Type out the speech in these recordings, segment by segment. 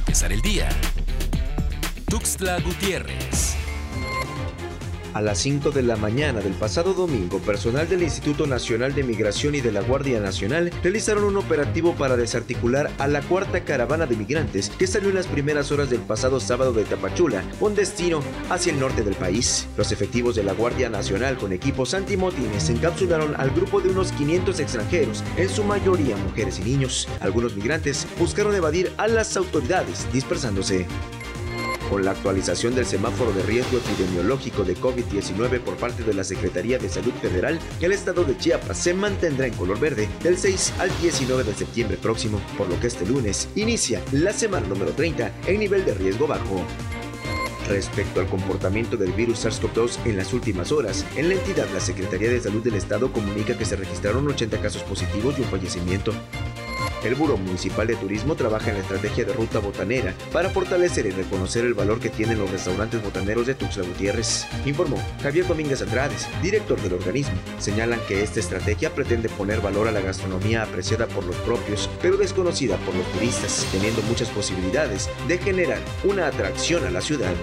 empezar el día. Tuxtla Gutiérrez. A las 5 de la mañana del pasado domingo, personal del Instituto Nacional de Migración y de la Guardia Nacional realizaron un operativo para desarticular a la cuarta caravana de migrantes que salió en las primeras horas del pasado sábado de Tapachula, con destino hacia el norte del país. Los efectivos de la Guardia Nacional con equipos antimotines encapsularon al grupo de unos 500 extranjeros, en su mayoría mujeres y niños. Algunos migrantes buscaron evadir a las autoridades, dispersándose. Con la actualización del semáforo de riesgo epidemiológico de COVID-19 por parte de la Secretaría de Salud Federal, el estado de Chiapas se mantendrá en color verde del 6 al 19 de septiembre próximo, por lo que este lunes inicia la semana número 30 en nivel de riesgo bajo. Respecto al comportamiento del virus SARS-CoV-2 en las últimas horas, en la entidad la Secretaría de Salud del Estado comunica que se registraron 80 casos positivos y un fallecimiento. El Buró Municipal de Turismo trabaja en la estrategia de ruta botanera para fortalecer y reconocer el valor que tienen los restaurantes botaneros de Tuxtla Gutiérrez, informó Javier Domínguez Andrades, director del organismo. Señalan que esta estrategia pretende poner valor a la gastronomía apreciada por los propios, pero desconocida por los turistas, teniendo muchas posibilidades de generar una atracción a la ciudad.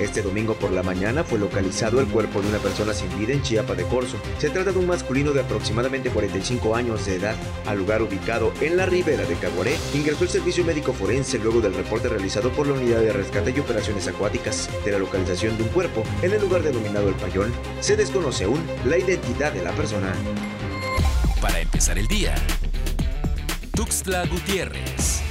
Este domingo por la mañana fue localizado el cuerpo de una persona sin vida en Chiapa de Corzo. Se trata de un masculino de aproximadamente 45 años de edad. Al lugar ubicado en la ribera de Caguaré, ingresó el servicio médico forense luego del reporte realizado por la Unidad de Rescate y Operaciones Acuáticas de la localización de un cuerpo en el lugar denominado El Payón. Se desconoce aún la identidad de la persona. Para empezar el día. Tuxtla Gutiérrez.